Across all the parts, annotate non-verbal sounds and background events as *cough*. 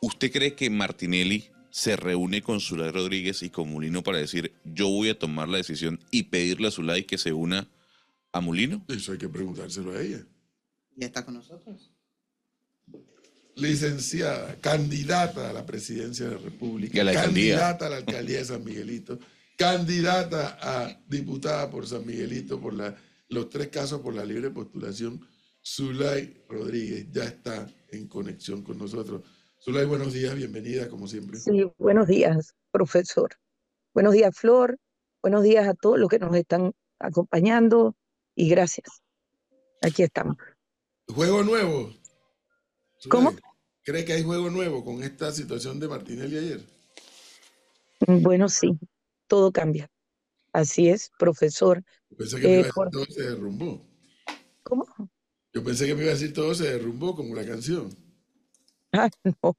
¿Usted cree que Martinelli se reúne con Zulay Rodríguez y con Mulino para decir, yo voy a tomar la decisión y pedirle a Zulay que se una a Mulino? Eso hay que preguntárselo a ella. Ya está con nosotros. Licenciada, candidata a la presidencia de la República, la candidata a la alcaldía de San Miguelito, candidata a diputada por San Miguelito por la, los tres casos por la libre postulación. Zulay Rodríguez ya está en conexión con nosotros. Zulay, buenos días, bienvenida como siempre. Sí, buenos días, profesor. Buenos días, Flor. Buenos días a todos los que nos están acompañando y gracias. Aquí estamos. Juego nuevo. Zulay, ¿Cómo? ¿Cree que hay juego nuevo con esta situación de Martinelli ayer? Bueno, sí, todo cambia. Así es, profesor. Yo pensé que me Eh, iba a decir por- todo se derrumbó. ¿Cómo? Yo pensé que me iba a decir todo se derrumbó como la canción. Ah, no,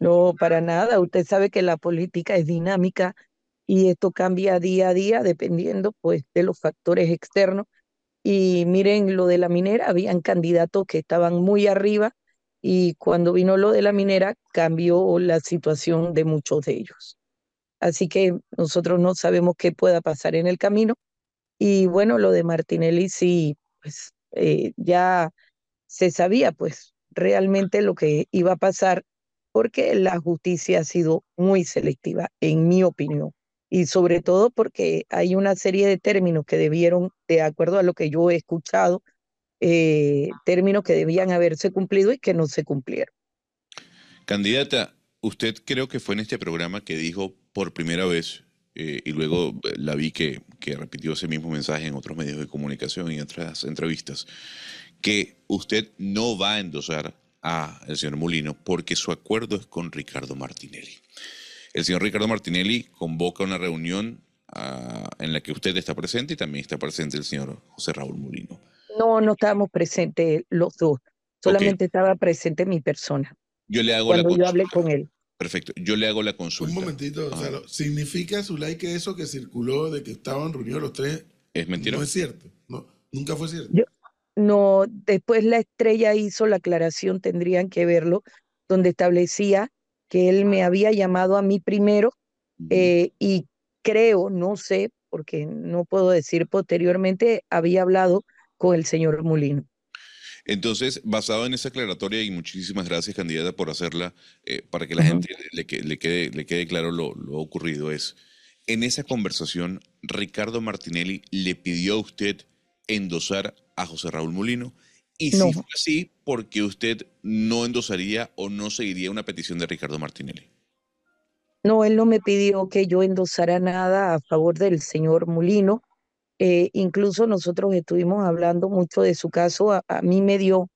no, para nada. Usted sabe que la política es dinámica y esto cambia día a día dependiendo pues de los factores externos. Y miren, lo de la minera, habían candidatos que estaban muy arriba y cuando vino lo de la minera cambió la situación de muchos de ellos. Así que nosotros no sabemos qué pueda pasar en el camino. Y bueno, lo de Martinelli sí, pues eh, ya se sabía pues realmente lo que iba a pasar porque la justicia ha sido muy selectiva, en mi opinión. Y sobre todo porque hay una serie de términos que debieron, de acuerdo a lo que yo he escuchado, eh, términos que debían haberse cumplido y que no se cumplieron. Candidata, usted creo que fue en este programa que dijo por primera vez, eh, y luego eh, la vi que, que repitió ese mismo mensaje en otros medios de comunicación y en otras entrevistas, que usted no va a endosar a el señor Molino porque su acuerdo es con Ricardo Martinelli. El señor Ricardo Martinelli convoca una reunión ah, en la que usted está presente y también está presente el señor José Raúl Molino. No, no estábamos presentes los dos, solamente estaba presente mi persona Yo le hago cuando la yo hablé consulta. con él. Perfecto, yo le hago la Un consulta. momentito, o sea, ¿significa, Zulay, que eso que circuló de que estaban reunidos los tres ¿Es mentira? no es cierto? No, nunca fue cierto. Yo- No, después la estrella hizo la aclaración, tendrían que verlo, donde establecía que él me había llamado a mí primero eh, y creo, no sé, porque no puedo decir posteriormente, había hablado con el señor Molino. Entonces, basado en esa aclaratoria, y muchísimas gracias, candidata, por hacerla, eh, para que la gente le, le quede, le quede claro lo, lo ocurrido, es, en esa conversación, Ricardo Martinelli le pidió a usted endosar a José Raúl Molino, y No. si fue así, porque usted no endosaría o no seguiría una petición de Ricardo Martinelli. No, él no me pidió que yo endosara nada a favor del señor Molino. Eh, incluso nosotros estuvimos hablando mucho de su caso. A, a mí me dio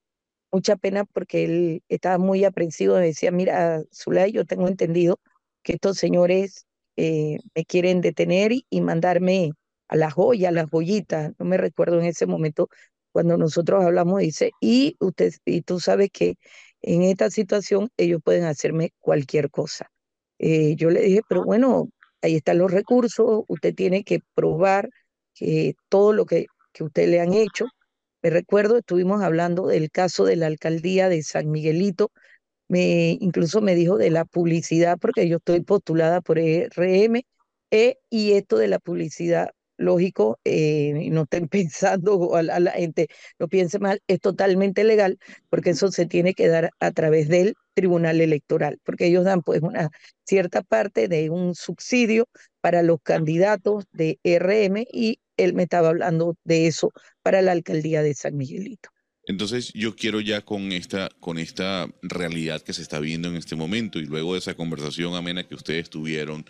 mucha pena porque él estaba muy aprensivo. Me decía, mira, Zulay, yo tengo entendido que estos señores eh, me quieren detener y, y mandarme a la joya, a la joyita. No me recuerdo en ese momento cuando nosotros hablamos, dice, y usted, y tú sabes que en esta situación ellos pueden hacerme cualquier cosa. Eh, yo le dije, pero bueno, ahí están los recursos, usted tiene que probar que todo lo que, que usted le han hecho. Me recuerdo, estuvimos hablando del caso de la alcaldía de San Miguelito, me, incluso me dijo de la publicidad, porque yo estoy postulada por RM, eh, y esto de la publicidad, lógico, eh, no estén *laughs* pensando, o a la, a la gente no piense mal, es totalmente legal, porque eso se tiene que dar a través del Tribunal Electoral, porque ellos dan pues una cierta parte de un subsidio para los candidatos de RM y él me estaba hablando de eso para la alcaldía de San Miguelito. Entonces, yo quiero ya con esta, con esta realidad que se está viendo en este momento y luego de esa conversación amena que ustedes tuvieron.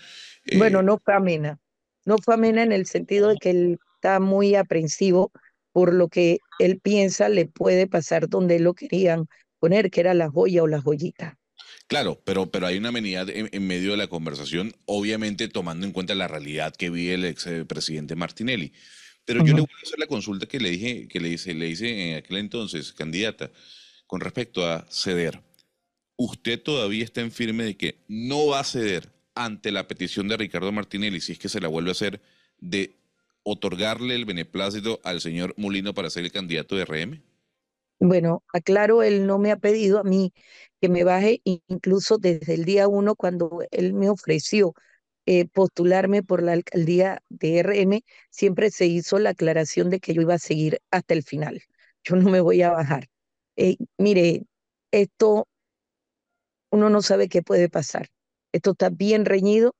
eh, Bueno, no amena. No fue amena en el sentido de que él está muy aprensivo por lo que él piensa le puede pasar donde lo querían poner, que era la joya o la joyita. Claro, pero, pero hay una amenidad en, en medio de la conversación, obviamente tomando en cuenta la realidad que vive el expresidente Martinelli. Pero yo le voy a hacer la consulta que le dije, que le hice, le hice en aquel entonces, candidata, con respecto a ceder. ¿Usted todavía está en firme de que no va a ceder ante la petición de Ricardo Martinelli, si es que se la vuelve a hacer, de otorgarle el beneplácito al señor Molino para ser el candidato de RM? Bueno, aclaro, él no me ha pedido a mí que me baje, incluso desde el día uno, cuando él me ofreció eh, postularme por la alcaldía de RM, siempre se hizo la aclaración de que yo iba a seguir hasta el final. Yo no me voy a bajar. Eh, mire, esto uno no sabe qué puede pasar. Esto está bien reñido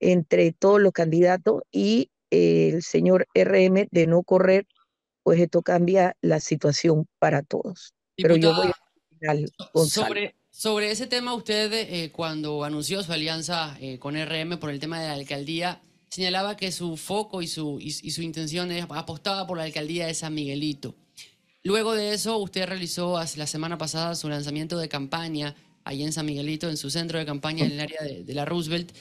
entre todos los candidatos y eh, el señor RM de no correr, pues esto cambia la situación para todos. Pero yo voy a final, sobre, sobre ese tema, usted eh, cuando anunció su alianza eh, con RM por el tema de la alcaldía, señalaba que su foco y su, y, su intención es, apostaba por la alcaldía de San Miguelito. Luego de eso, usted realizó la semana pasada su lanzamiento de campaña ahí en San Miguelito, en su centro de campaña en el área de la Roosevelt.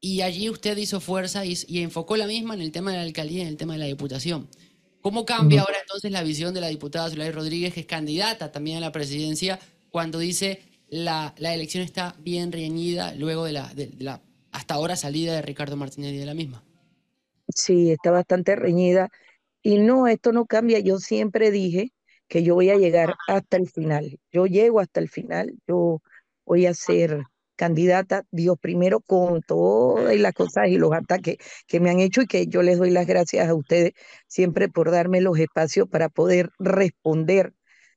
Y allí usted hizo fuerza y, enfocó la misma en el tema de la alcaldía y en el tema de la diputación. ¿Cómo cambia ahora entonces la visión de la diputada Zulay Rodríguez, que es candidata también a la presidencia, cuando dice la, la elección está bien reñida luego de la, de la hasta ahora salida de Ricardo Martínez y de la misma? Sí, está bastante reñida. Y no, esto no cambia. Yo siempre dije que yo voy a llegar hasta el final. Yo llego hasta el final. Yo voy a ser candidata, Dios primero, con todas las cosas y los ataques que me han hecho y que yo les doy las gracias a ustedes siempre por darme los espacios para poder responder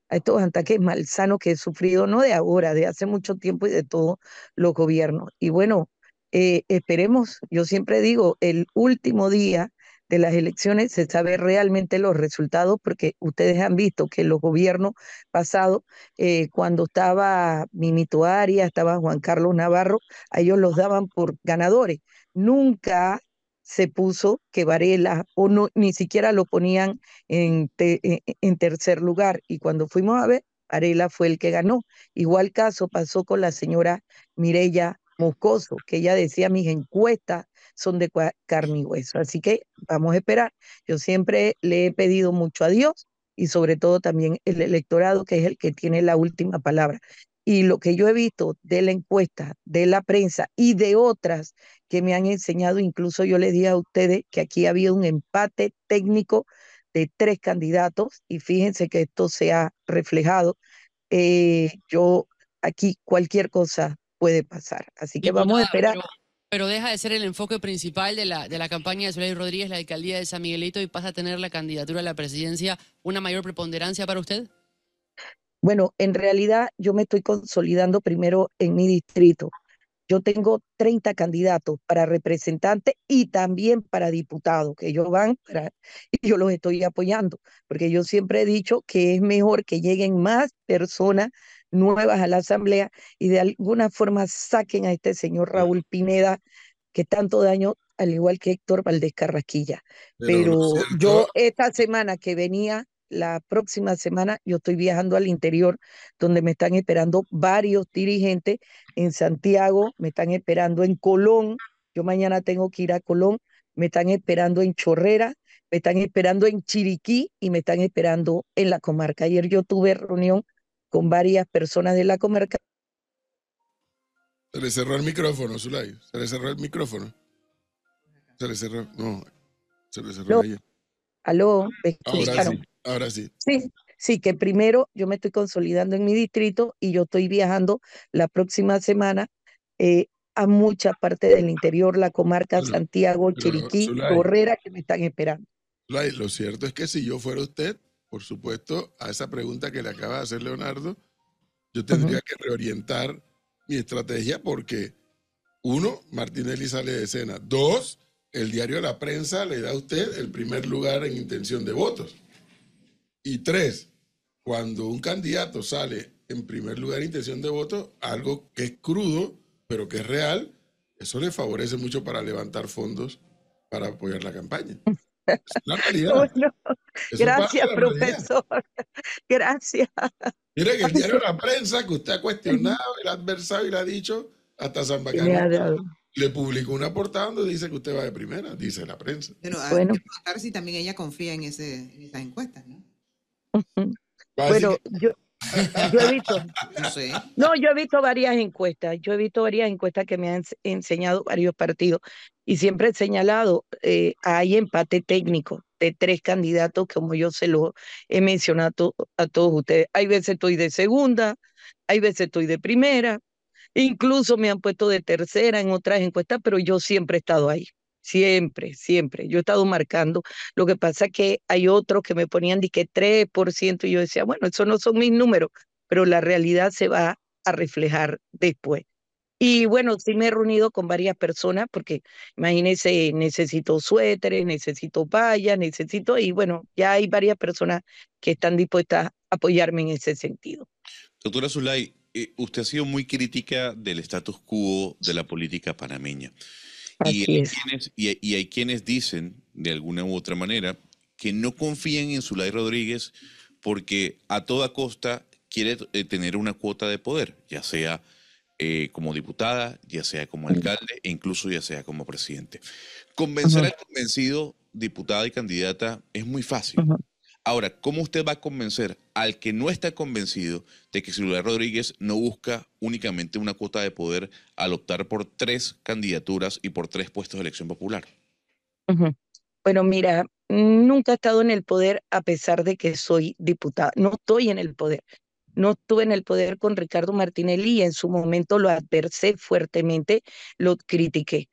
a estos ataques malsanos que he sufrido, no de ahora, de hace mucho tiempo y de todos los gobiernos. Y bueno, eh, esperemos, yo siempre digo, el último día de las elecciones se sabe realmente los resultados porque ustedes han visto que los gobiernos pasados, eh, cuando estaba Mimito Arias, estaba Juan Carlos Navarro, a ellos los daban por ganadores. Nunca se puso que Varela o no, ni siquiera lo ponían en, en tercer lugar. Y cuando fuimos a ver, Varela fue el que ganó. Igual caso pasó con la señora Mirella Moscoso, que ella decía mis encuestas son de carne y hueso. Así que vamos a esperar. Yo siempre le he pedido mucho a Dios y sobre todo también el electorado, que es el que tiene la última palabra. Y lo que yo he visto de la encuesta, de la prensa y de otras que me han enseñado, incluso yo le dije a ustedes que aquí ha habido un empate técnico de tres candidatos y fíjense que esto se ha reflejado. Eh, yo aquí cualquier cosa puede pasar. Así que vamos a esperar pero deja de ser el enfoque principal de la, de la campaña de Soledad Rodríguez, la alcaldía de San Miguelito, y pasa a tener la candidatura a la presidencia una mayor preponderancia para usted? Bueno, en realidad yo me estoy consolidando primero en mi distrito. Yo tengo 30 candidatos para representantes y también para diputados, que ellos van *laughs* y yo los estoy apoyando, porque yo siempre he dicho que es mejor que lleguen más personas nuevas a la Asamblea y de alguna forma saquen a este señor Raúl Pineda, que tanto daño, al igual que Héctor Valdés Carrasquilla. Pero, yo esta semana que venía, la próxima semana, yo estoy viajando al interior, donde me están esperando varios dirigentes en Santiago, me están esperando en Colón, yo mañana tengo que ir a Colón, me están esperando en Chorrera, me están esperando en Chiriquí y me están esperando en la comarca. Ayer yo tuve reunión con varias personas de la comarca. Se le cerró el micrófono, Zulay. Se le cerró el micrófono. Se le cerró. No, se le cerró. Aló, ahora sí, ahora sí. Sí, sí, que primero yo me estoy consolidando en mi distrito y yo estoy viajando la próxima semana eh, a mucha parte del interior, la comarca Santiago, Chiriquí, Correra, que me están esperando. Zulay, lo cierto es que si yo fuera usted, por supuesto, a esa pregunta que le acaba de hacer Leonardo, yo tendría que reorientar mi estrategia porque, uno, Martinelli sale de escena. Dos, el diario de la prensa le da a usted el primer lugar en intención de votos. Y tres, cuando un candidato sale en primer lugar en intención de votos, algo que es crudo, pero que es real, eso le favorece mucho para levantar fondos para apoyar la campaña. Gracias, profesor. *laughs* Gracias. Mire que el diario La Prensa, que usted ha cuestionado, el adversado y le ha dicho, hasta San le publicó una portada donde dice que usted va de primera, dice la prensa. Pero bueno. a ver si también ella confía en, ese, en esas encuestas, ¿no? Bueno, yo, Yo he visto, No yo he visto varias encuestas, yo he visto varias encuestas que me han ens- enseñado varios partidos y siempre he señalado, eh, hay empate técnico de tres candidatos, como yo se lo he mencionado a todos ustedes. Hay veces estoy de segunda, hay veces estoy de primera, incluso me han puesto de tercera en otras encuestas, pero yo siempre he estado ahí. Siempre, siempre. Yo he estado marcando. Lo que pasa es que hay otros que me ponían de que 3% y yo decía, bueno, esos no son mis números, pero la realidad se va a reflejar después. Y bueno, sí me he reunido con varias personas porque imagínense, necesito suéteres, necesito vallas, necesito, y bueno, ya hay varias personas que están dispuestas a apoyarme en ese sentido. Doctora Zulay, eh, usted ha sido muy crítica del status quo de la política panameña. Y hay, es. quienes, y, hay- y hay quienes dicen, de alguna u otra manera, que no confían en Zulay Rodríguez porque a toda costa quiere eh, tener una cuota de poder, ya sea eh, como diputada, ya sea como alcalde e incluso ya sea como presidente. Convencer al convencido, diputada y candidata, es muy fácil. Ahora, ¿cómo usted va a convencer al que no está convencido de que Zulay Rodríguez no busca únicamente una cuota de poder al optar por tres candidaturas y por tres puestos de elección popular? Bueno, mira, nunca he estado en el poder a pesar de que soy diputada. No estoy en el poder. No estuve en el poder con Ricardo Martinelli y en su momento lo adversé fuertemente, lo critiqué.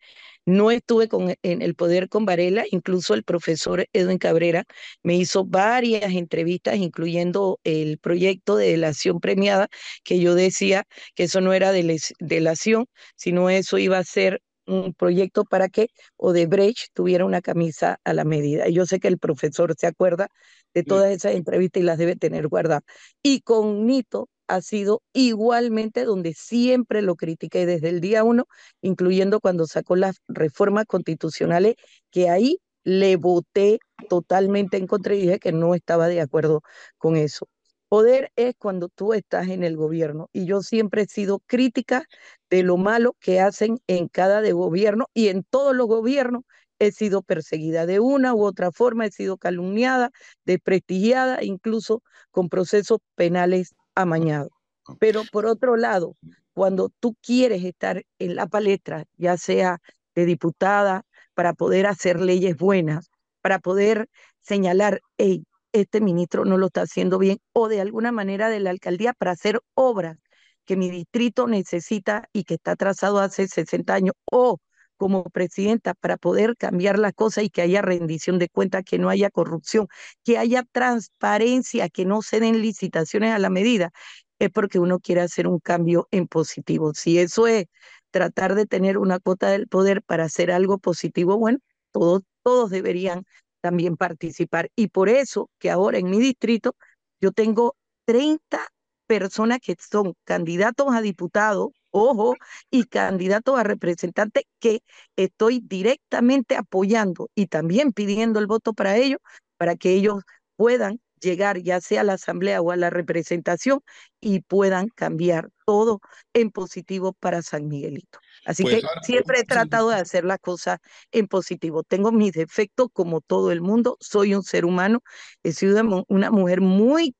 No estuve con, en el poder con Varela, incluso el profesor Edwin Cabrera me hizo varias entrevistas, incluyendo el proyecto de delación premiada, que yo decía que eso no era delación, sino eso iba a ser un proyecto para que Odebrecht tuviera una camisa a la medida. Y yo sé que el profesor se acuerda de todas esas entrevistas y las debe tener guardadas. Y con Nito ha sido igualmente donde siempre lo critiqué desde el día uno, incluyendo cuando sacó las reformas constitucionales, que ahí le voté totalmente en contra y dije que no estaba de acuerdo con eso. Poder es cuando tú estás en el gobierno y yo siempre he sido crítica de lo malo que hacen en cada de gobierno y en todos los gobiernos he sido perseguida de una u otra forma, he sido calumniada, desprestigiada, incluso con procesos penales amañados. Pero por otro lado, cuando tú quieres estar en la palestra, ya sea de diputada, para poder hacer leyes buenas, para poder señalar, hey, este ministro no lo está haciendo bien, o de alguna manera de la alcaldía para hacer obras que mi distrito necesita y que está trazado hace 60 años, o como presidenta para poder cambiar las cosas y que haya rendición de cuentas, que no haya corrupción, que haya transparencia, que no se den licitaciones a la medida, es porque uno quiere hacer un cambio en positivo. Si eso es tratar de tener una cuota del poder para hacer algo positivo, bueno, todos, todos deberían también participar. Y por eso que ahora en mi distrito yo tengo 30 personas que son candidatos a diputados, ojo, y candidatos a representantes que estoy directamente apoyando y también pidiendo el voto para ellos, para que ellos puedan llegar ya sea a la asamblea o a la representación y puedan cambiar todo en positivo para San Miguelito. Así Pues, que siempre he tratado de hacer las cosas en positivo. Tengo mis defectos como todo el mundo, soy un ser humano, he sido una mujer muy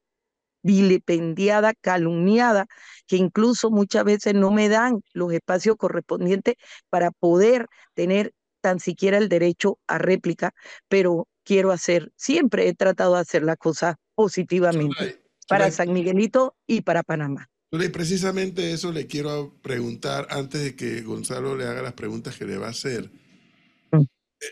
vilipendiada, calumniada, que incluso muchas veces no me dan los espacios correspondientes para poder tener tan siquiera el derecho a réplica, pero quiero hacer, siempre he tratado de hacer las cosas positivamente Zulay, para Zulay, San Miguelito y para Panamá. Zulay, precisamente eso le quiero preguntar antes de que Gonzalo le haga las preguntas que le va a hacer.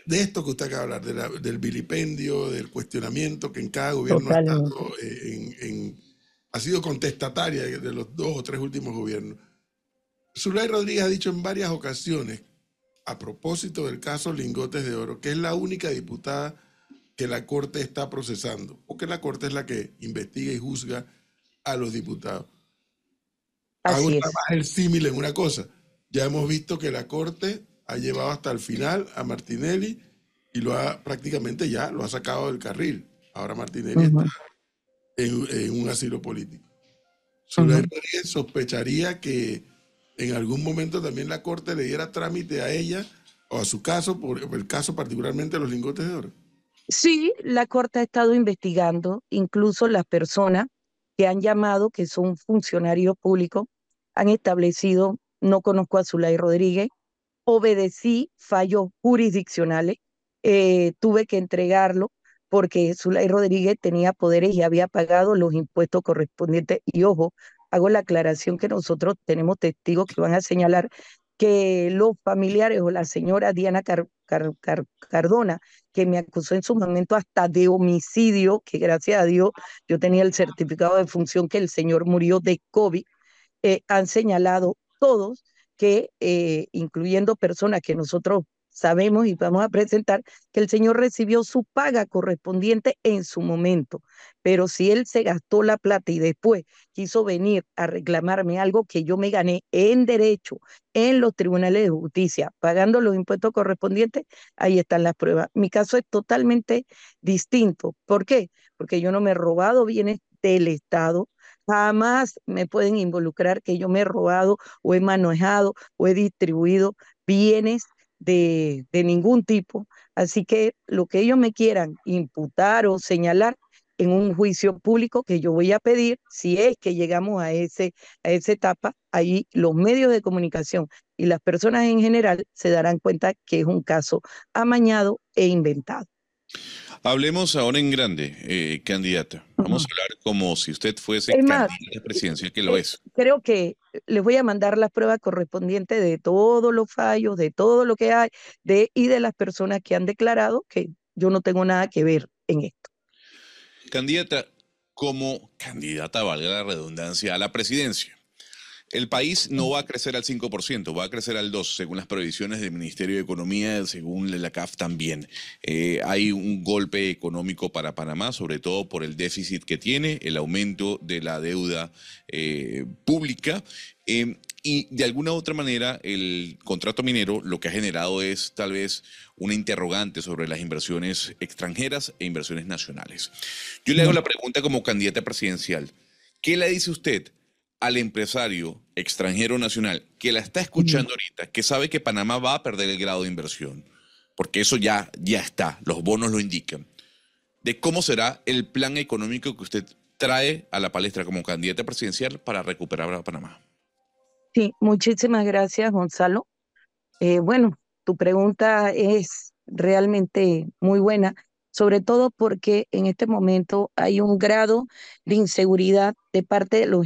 De esto que usted acaba de hablar, de la- del vilipendio, del cuestionamiento que en cada gobierno ha, estado, eh, en- en- ha sido contestataria de los dos o tres últimos gobiernos. Zulay Rodríguez ha dicho en varias ocasiones, a propósito del caso Lingotes de Oro, que es la única diputada que la Corte está procesando, porque la Corte es la que investiga y juzga a los diputados. Así es. el símil en una cosa. Ya hemos visto que la Corte ha llevado hasta el final a Martinelli y lo ha prácticamente ya lo ha sacado del carril. Ahora Martinelli Ujú. está en, en un asilo político. Ujú. Rodríguez sospecharía que en algún momento también la Corte le diera trámite a ella o a su caso, por el caso particularmente de los lingotes de oro. Sí, la Corte ha estado investigando, incluso las personas que han llamado, que son funcionarios públicos, han establecido, no conozco a Zulay Rodríguez, obedecí fallos jurisdiccionales, eh, tuve que entregarlo porque Zulay Rodríguez tenía poderes y había pagado los impuestos correspondientes. Y ojo, hago la aclaración que nosotros tenemos testigos que van a señalar que los familiares o la señora Diana Cardona, que me acusó en su momento hasta de homicidio, que gracias a Dios yo tenía el certificado de función que el señor murió de COVID, eh, han señalado todos que, eh, incluyendo personas que nosotros sabemos y vamos a presentar que el señor recibió su paga correspondiente en su momento, pero si él se gastó la plata y después quiso venir a reclamarme algo que yo me gané en derecho en los tribunales de justicia, pagando los impuestos correspondientes, ahí están las pruebas. Mi caso es totalmente distinto. ¿Por qué? Porque yo no me he robado bienes del Estado, jamás me pueden involucrar que yo me he robado o he manejado o he distribuido bienes de, de ningún tipo. Así que lo que ellos me quieran imputar o señalar en un juicio público que yo voy a pedir, si es que llegamos a, ese, a esa etapa, ahí los medios de comunicación y las personas en general se darán cuenta que es un caso amañado e inventado. Hablemos ahora en grande, eh, candidata. Vamos a hablar como si usted fuese candidata presidencial, que lo eh, es. Creo que les voy a mandar las pruebas correspondientes de todos los fallos, de todo lo que hay, de, y de las personas que han declarado que yo no tengo nada que ver en esto. Candidata, como candidata, valga la redundancia, a la presidencia, el país no va a crecer al 5%, va a crecer al 2%, según las previsiones del Ministerio de Economía, según la CAF también. Eh, hay un golpe económico para Panamá, sobre todo por el déficit que tiene, el aumento de la deuda eh, pública. Eh, y de alguna u otra manera, el contrato minero lo que ha generado es tal vez una interrogante sobre las inversiones extranjeras e inversiones nacionales. Yo le hago la pregunta como candidata presidencial. ¿Qué le dice usted al empresario extranjero nacional que la está escuchando ahorita, que sabe que Panamá va a perder el grado de inversión, porque eso ya, ya está, los bonos lo indican, de cómo será el plan económico que usted trae a la palestra como candidata presidencial para recuperar a Panamá. Sí, muchísimas gracias, Gonzalo. Eh, bueno, tu pregunta es realmente muy buena sobre todo porque en este momento hay un grado de inseguridad de parte de los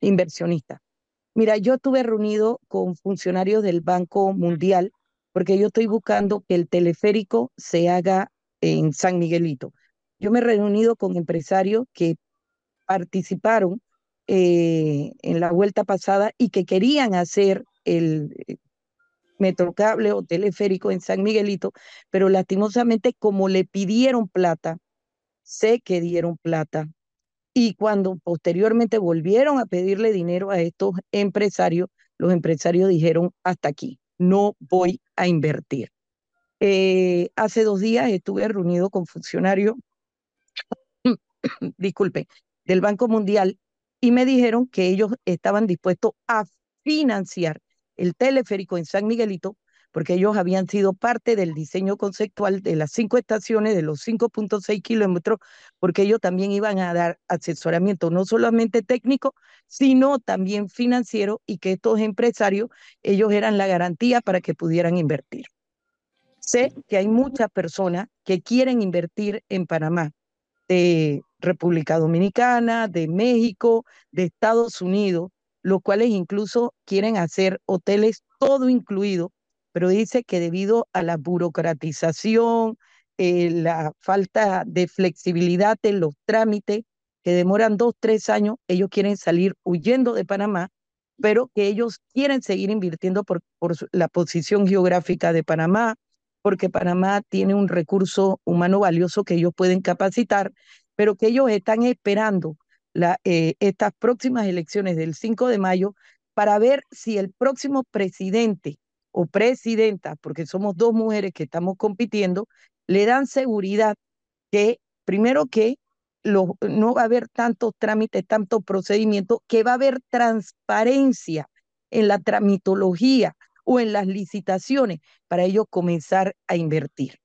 inversionistas. Mira, yo estuve reunido con funcionarios del Banco Mundial porque yo estoy buscando que el teleférico se haga en San Miguelito. Yo me he reunido con empresarios que participaron eh, en la vuelta pasada y que querían hacer el, Metrocable o teleférico en San Miguelito, pero lastimosamente como le pidieron plata, sé que dieron plata. Y cuando posteriormente volvieron a pedirle dinero a estos empresarios, los empresarios dijeron, hasta aquí, no voy a invertir. Eh, hace dos días estuve reunido con funcionarios, *coughs* disculpe, del Banco Mundial y me dijeron que ellos estaban dispuestos a financiar el teleférico en San Miguelito, porque ellos habían sido parte del diseño conceptual de las cinco estaciones, de los 5.6 kilómetros, porque ellos también iban a dar asesoramiento no solamente técnico, sino también financiero y que estos empresarios, ellos eran la garantía para que pudieran invertir. Sé que hay muchas personas que quieren invertir en Panamá, de República Dominicana, de México, de Estados Unidos, los cuales incluso quieren hacer hoteles todo incluido, pero dice que debido a la burocratización, eh, la falta de flexibilidad en los trámites, que demoran dos, tres años, ellos quieren salir huyendo de Panamá, pero que ellos quieren seguir invirtiendo por, por la posición geográfica de Panamá, porque Panamá tiene un recurso humano valioso que ellos pueden capacitar, pero que ellos están esperando eh, estas próximas elecciones del 5 de mayo para ver si el próximo presidente o presidenta, porque somos dos mujeres que estamos compitiendo, le dan seguridad que, primero que no va a haber tantos trámites, tantos procedimientos, que va a haber transparencia en la tramitología o en las licitaciones para ellos comenzar a invertir.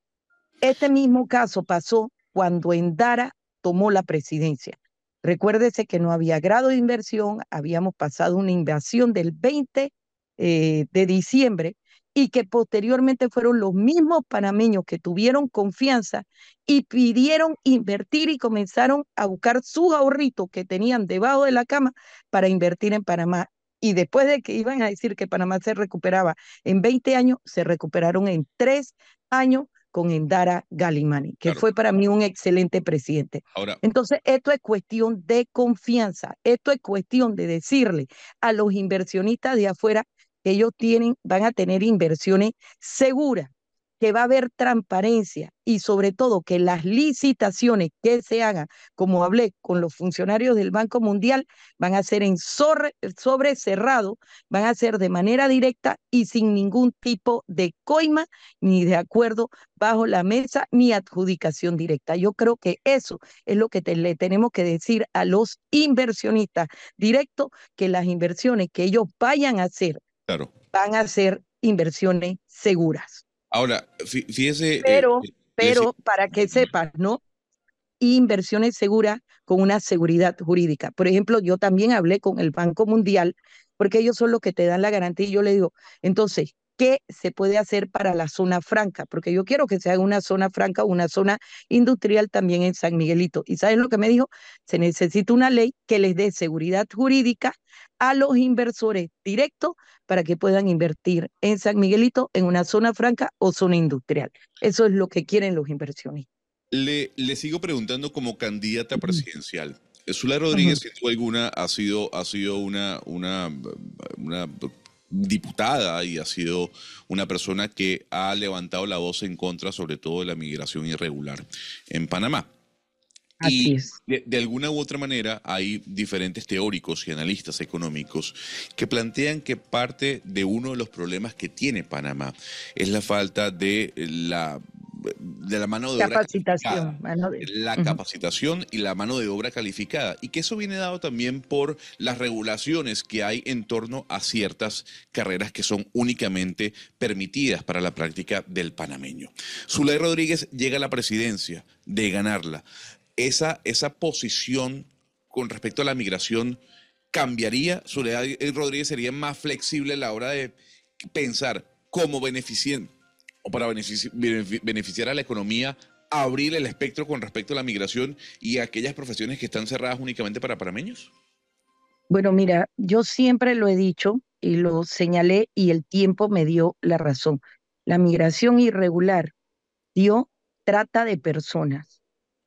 Este mismo caso pasó cuando Endara tomó la presidencia Recuérdese que no había grado de inversión, habíamos pasado una invasión del 20 eh, de diciembre y que posteriormente fueron los mismos panameños que tuvieron confianza y pidieron invertir y comenzaron a buscar sus ahorritos que tenían debajo de la cama para invertir en Panamá. Y después de que iban a decir que Panamá se recuperaba en 20 años, se recuperaron en tres años con Endara Galimani, que Claro. fue para mí un excelente presidente. Ahora, Entonces, esto es cuestión de confianza, esto es cuestión de decirle a los inversionistas de afuera que ellos tienen, van a tener inversiones seguras, que va a haber transparencia y sobre todo que las licitaciones que se hagan, como hablé con los funcionarios del Banco Mundial, van a ser en sobre, sobre cerrado, van a ser de manera directa y sin ningún tipo de coima ni de acuerdo bajo la mesa ni adjudicación directa. Yo creo que eso es lo que te- le tenemos que decir a los inversionistas directos, que las inversiones que ellos vayan a hacer claro. van a ser inversiones seguras. Ahora, fí- fíjese. eh, Pero, eh, pero para que sepas, ¿no? Inversiones seguras con una seguridad jurídica. Por ejemplo, yo también hablé con el Banco Mundial, porque ellos son los que te dan la garantía y yo le digo, entonces, ¿qué se puede hacer para la zona franca? Porque yo quiero que se haga una zona franca, una zona industrial también en San Miguelito. ¿Y sabes lo que me dijo? Se necesita una ley que les dé seguridad jurídica a los inversores directos para que puedan invertir en San Miguelito en una zona franca o zona industrial. Eso es lo que quieren los inversionistas. Le, le sigo preguntando como candidata presidencial. Zulay Rodríguez, sin duda alguna, ha sido, ha sido una, una, una diputada y ha sido una persona que ha levantado la voz en contra, sobre todo, de la migración irregular en Panamá. Así y es. de, de alguna u otra manera hay diferentes teóricos y analistas económicos que plantean que parte de uno de los problemas que tiene Panamá es la falta de la, de la mano de obra Capacitación. calificada mano de- la capacitación y la mano de obra calificada. Y que eso viene dado también por las regulaciones que hay en torno a ciertas carreras que son únicamente permitidas para la práctica del panameño. Zulay Rodríguez llega a la presidencia de ganarla. Esa, esa posición con respecto a la migración cambiaría. Zulay Rodríguez sería más flexible a la hora de pensar cómo beneficiar o para benefici- benefi- beneficiar a la economía, abrir el espectro con respecto a la migración y a aquellas profesiones que están cerradas únicamente para panameños? Bueno, mira, yo siempre lo he dicho y lo señalé y el tiempo me dio la razón. La migración irregular dio trata de personas,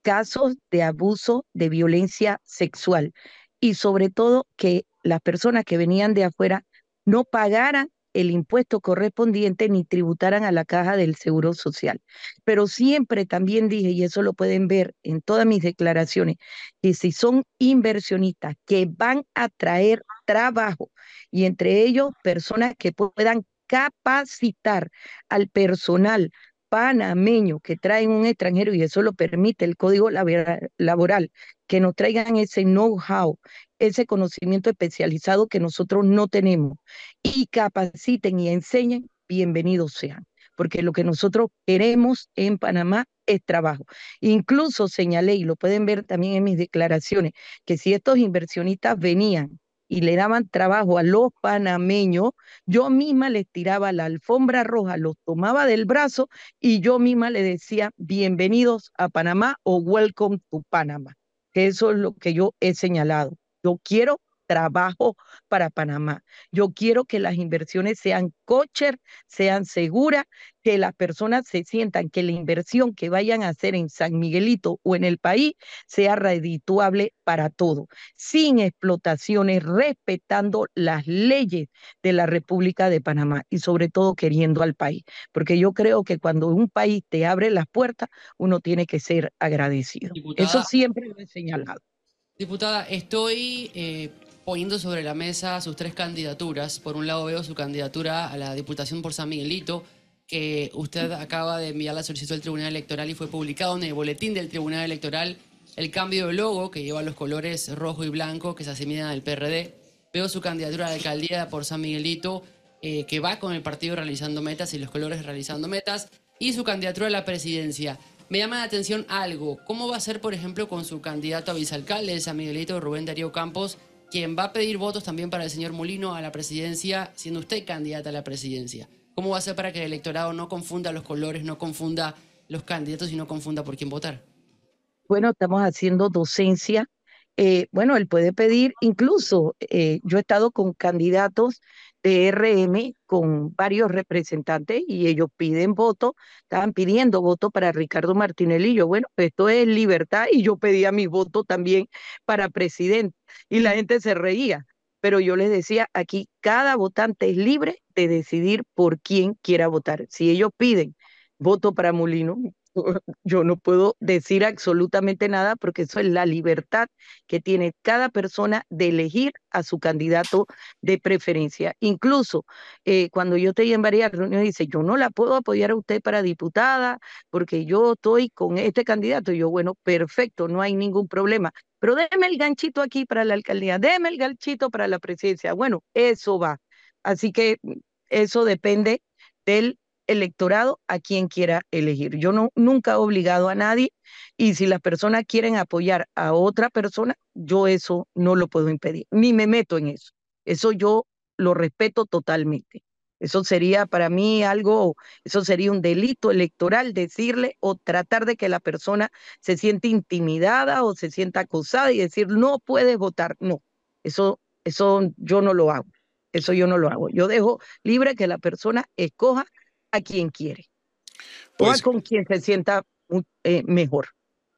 casos de abuso, de violencia sexual y sobre todo que las personas que venían de afuera no pagaran el impuesto correspondiente ni tributaran a la caja del Seguro Social. Pero siempre también dije, y eso lo pueden ver en todas mis declaraciones, que si son inversionistas que van a traer trabajo y entre ellos personas que puedan capacitar al personal panameño que traen un extranjero y eso lo permite el código labora- laboral, que nos traigan ese know-how, ese conocimiento especializado que nosotros no tenemos y capaciten y enseñen, bienvenidos sean, porque lo que nosotros queremos en Panamá es trabajo. Incluso señalé, y lo pueden ver también en mis declaraciones, que si estos inversionistas venían y le daban trabajo a los panameños, yo misma les tiraba la alfombra roja, los tomaba del brazo y yo misma le decía bienvenidos a Panamá o welcome to Panamá, eso es lo que yo he señalado. Yo quiero trabajo para Panamá. Yo quiero que las inversiones sean kosher, sean seguras, que las personas se sientan que la inversión que vayan a hacer en San Miguelito o en el país sea redituable para todo, sin explotaciones, respetando las leyes de la República de Panamá y sobre todo queriendo al país, porque yo creo que cuando un país te abre las puertas, uno tiene que ser agradecido. Diputada. Eso siempre lo he señalado. Diputada, estoy eh, poniendo sobre la mesa sus tres candidaturas. Por un lado veo su candidatura a la Diputación por San Miguelito, que usted acaba de enviar la solicitud al Tribunal Electoral y fue publicado en el boletín del Tribunal Electoral el cambio de logo que lleva los colores rojo y blanco que se asimilan al PRD. Veo su candidatura a la alcaldía por San Miguelito, eh, que va con el partido realizando metas y los colores realizando metas, y su candidatura a la presidencia. Me llama la atención algo. ¿Cómo va a ser, por ejemplo, con su candidato a vicealcalde, San Miguelito Rubén Darío Campos, quien va a pedir votos también para el señor Molino a la presidencia, siendo usted candidata a la presidencia? ¿Cómo va a ser para que el electorado no confunda los colores, no confunda los candidatos y no confunda por quién votar? Bueno, estamos haciendo docencia. Eh, bueno, él puede pedir, incluso eh, yo he estado con candidatos de RM, con varios representantes, y ellos piden voto, estaban pidiendo voto para Ricardo Martinelli. Yo, bueno, esto es libertad, y yo pedía mi voto también para presidente, y la gente se reía. Pero yo les decía, aquí cada votante es libre de decidir por quién quiera votar. Si ellos piden voto para Molino, *laughs* yo no puedo decir absolutamente nada porque eso es la libertad que tiene cada persona de elegir a su candidato de preferencia. Incluso eh, cuando yo estoy en varias reuniones, dice, yo no la puedo apoyar a usted para diputada porque yo estoy con este candidato. Y yo, bueno, perfecto, no hay ningún problema. Pero déme el ganchito aquí para la alcaldía, déme el ganchito para la presidencia. Bueno, eso va. Así que mm, eso depende del electorado a quien quiera elegir. Yo no, nunca he obligado a nadie y si las personas quieren apoyar a otra persona, yo eso no lo puedo impedir, ni me meto en eso. Eso yo lo respeto totalmente. Eso sería para mí algo, eso sería un delito electoral decirle o tratar de que la persona se siente intimidada o se sienta acosada y decir no puedes votar. No, eso, eso yo no lo hago. Eso yo no lo hago. Yo dejo libre que la persona escoja a quien quiere o a Pues, con quien se sienta eh, mejor.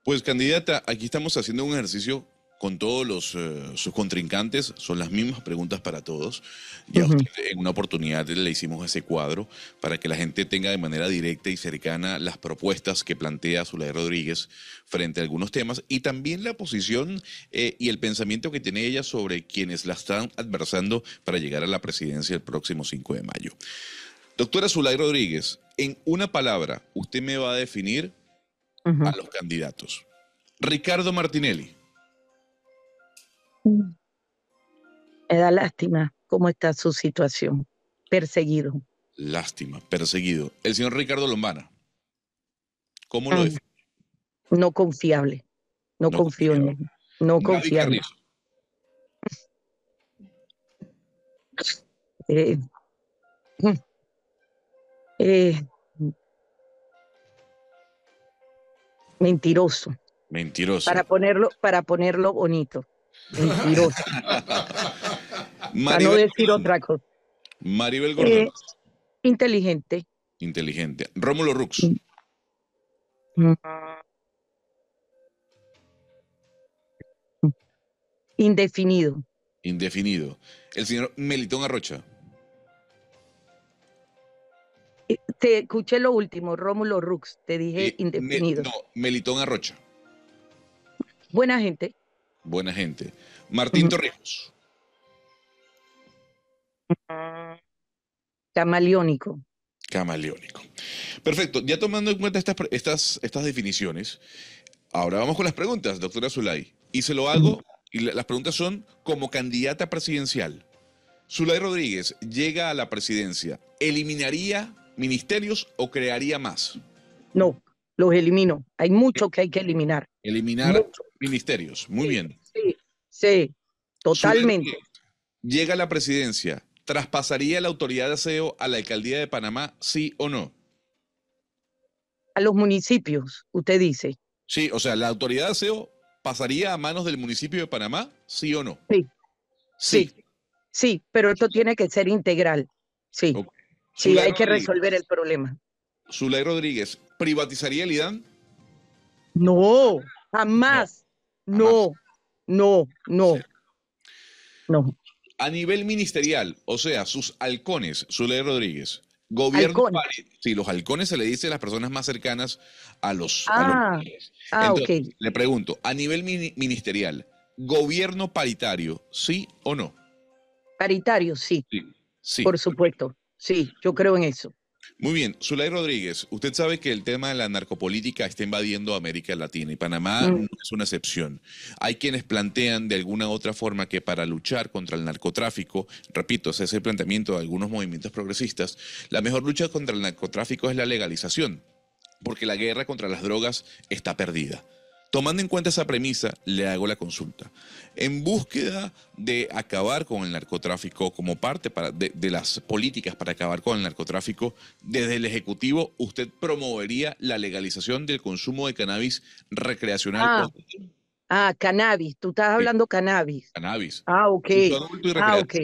pues, candidata, aquí estamos haciendo un ejercicio con todos los, eh, sus contrincantes. Son las mismas preguntas para todos. Ya Ujú. usted, en una oportunidad le hicimos ese cuadro para que la gente tenga de manera directa y cercana las propuestas que plantea Zulay Rodríguez frente a algunos temas y también la posición eh, y el pensamiento que tiene ella sobre quienes la están adversando para llegar a la presidencia el próximo 5 de mayo. Doctora Zulay Rodríguez, en una palabra, usted me va a definir a los candidatos. Ricardo Martinelli. Me da lástima cómo está su situación. Perseguido. Lástima, perseguido. El señor Ricardo Lombana. ¿Cómo lo Mm. define? No confiable. No, No confío en confiable. él. No confiable. Eh, eh, mentiroso. Mentiroso. Para ponerlo, para ponerlo bonito. Mentiroso. *laughs* para no decir otra cosa. Maribel Gordón. Eh, inteligente. Inteligente. Rómulo Rux. Mm. Indefinido. Indefinido. El señor Melitón Arrocha. Te escuché lo último, Rómulo Rux. Te dije indefinido. Me- no, Melitón Arrocha. Buena gente. Buena gente. Martín. Torrijos. Camaleónico. Camaleónico. Perfecto. Ya tomando en cuenta estas, estas, estas definiciones, ahora vamos con las preguntas, doctora Zulay. Y se lo hago, y la- las preguntas son como candidata presidencial. Zulay Rodríguez llega a la presidencia, ¿eliminaría ministerios o crearía más? No, los elimino. Hay mucho que hay que eliminar. Eliminar Mucho. ministerios. Muy bien. Sí, sí, totalmente. Llega a la presidencia, ¿traspasaría la autoridad de aseo a la alcaldía de Panamá, sí o no? A los municipios, usted dice. Sí, o sea, ¿la autoridad de aseo pasaría a manos del municipio de Panamá, sí o no? Sí. Sí, sí, pero esto tiene que ser integral. Sí, Ok. Sí, Zulay hay que Rodríguez, resolver el problema. Zulay Rodríguez, ¿privatizaría el IDAN? No, jamás. No, no, no, no. A nivel ministerial, o sea, sus halcones, Zulay Rodríguez, gobierno Sí, los halcones se le dice a las personas más cercanas a los, a los Ah, líderes. ah, Entonces. Le pregunto, a nivel mini- ministerial, ¿gobierno paritario, sí o no? Paritario, sí, Sí. Sí. por supuesto. Sí, yo creo en eso. Muy bien, Zulay Rodríguez, usted sabe que el tema de la narcopolítica está invadiendo América Latina y Panamá Mm. no es una excepción. Hay quienes plantean de alguna u otra forma que para luchar contra el narcotráfico, repito, ese es el planteamiento de algunos movimientos progresistas, la mejor lucha contra el narcotráfico es la legalización. porque la guerra contra las drogas está perdida. Tomando en cuenta esa premisa, le hago la consulta. En búsqueda de acabar con el narcotráfico como parte para- de, de las políticas para acabar con el narcotráfico, desde el Ejecutivo, ¿usted promovería la legalización del consumo de cannabis recreacional Ah, Ah, cannabis, tú estás hablando cannabis. cannabis? Ah, ok. Ah, ok.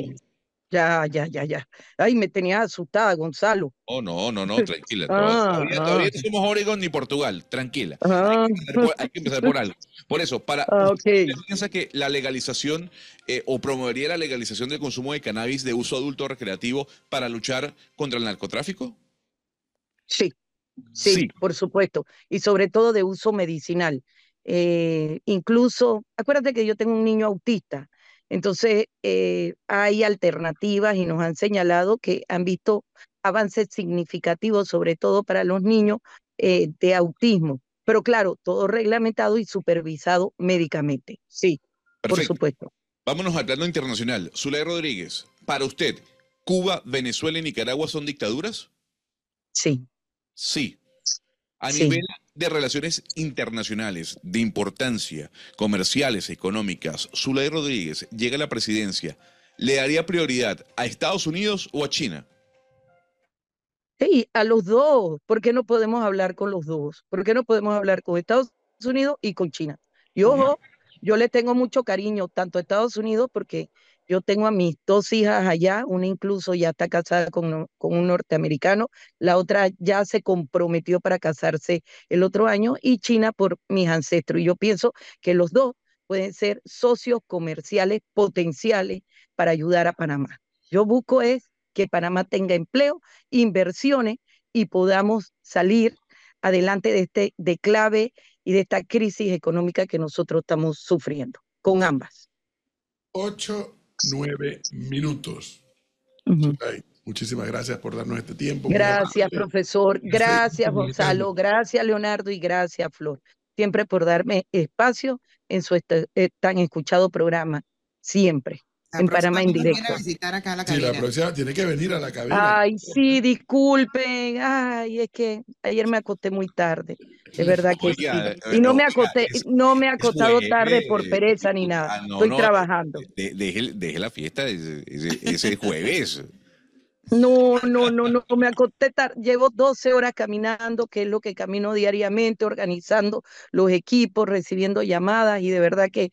Ya, ya, ya, ya. Ay, me tenías asustada, Gonzalo. Oh, no, no, no, tranquila. *laughs* Ah, todavía, ah. todavía no somos Oregon ni Portugal, tranquila. Ah, Hay que empezar por- hay que empezar por algo. Por eso, para, ah, ¿usted ok. piensa que la legalización eh, o promovería la legalización del consumo de cannabis de uso adulto recreativo para luchar contra el narcotráfico? Sí, sí, Sí. por supuesto. Y sobre todo de uso medicinal. Eh, incluso, acuérdate que yo tengo un niño autista. Entonces, eh, hay alternativas y nos han señalado que han visto avances significativos, sobre todo para los niños eh, de autismo. Pero claro, todo reglamentado y supervisado médicamente. Sí, por supuesto. Vámonos al plano internacional. Zulay Rodríguez, para usted, ¿Cuba, Venezuela y Nicaragua son dictaduras? Sí. Sí. A Sí. nivel de relaciones internacionales, de importancia, comerciales, económicas, Zulay Rodríguez llega a la presidencia. ¿Le daría prioridad a Estados Unidos o a China? Sí, a los dos. ¿Por qué no podemos hablar con los dos? ¿Por qué no podemos hablar con Estados Unidos y con China? Y ojo, yo le tengo mucho cariño tanto a Estados Unidos porque yo tengo a mis dos hijas allá, una incluso ya está casada con, un norteamericano, la otra ya se comprometió para casarse el otro año y China por mis ancestros. Y yo pienso que los dos pueden ser socios comerciales potenciales para ayudar a Panamá. Yo busco es que Panamá tenga empleo, inversiones y podamos salir adelante de este declave y de esta crisis económica que nosotros estamos sufriendo, con ambas. Ocho, nueve minutos. Muchísimas gracias por darnos este tiempo. Gracias, profesor. Gracias. Gonzalo. Gracias, Leonardo. Y gracias, Flor. Siempre por darme espacio en su este- eh, tan escuchado programa. Siempre. En Panamá en vez nos viene directo. a visitar acá Sí, la próxima tiene que venir a la cabina. Ay, sí, disculpen. Ay, es que ayer me acosté muy tarde. De verdad que sí. Oiga, Y no me oiga, acosté, es- no me he es acostado tarde por jueves. pereza ni nada. Ah, no, Estoy no, trabajando. de- deje, deje la fiesta ese, ese- ese jueves. No, no, no, no, me acosté tarde. Llevo 12 horas caminando, que es lo que camino diariamente, organizando los equipos, recibiendo llamadas y de verdad que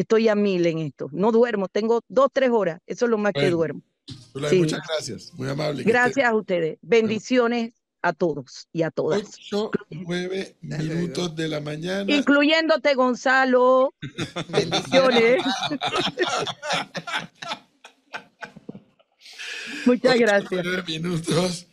estoy a mil en esto. No duermo, tengo dos, tres horas. Eso es lo más que duermo. Sí. Muchas gracias. Muy amable. Gracias a ustedes. Bendiciones a todos y a todas. Ocho, nueve minutos de la mañana. Incluyéndote, Gonzalo. *laughs* Bendiciones. *laughs* Muchas Ocho, gracias. nueve minutos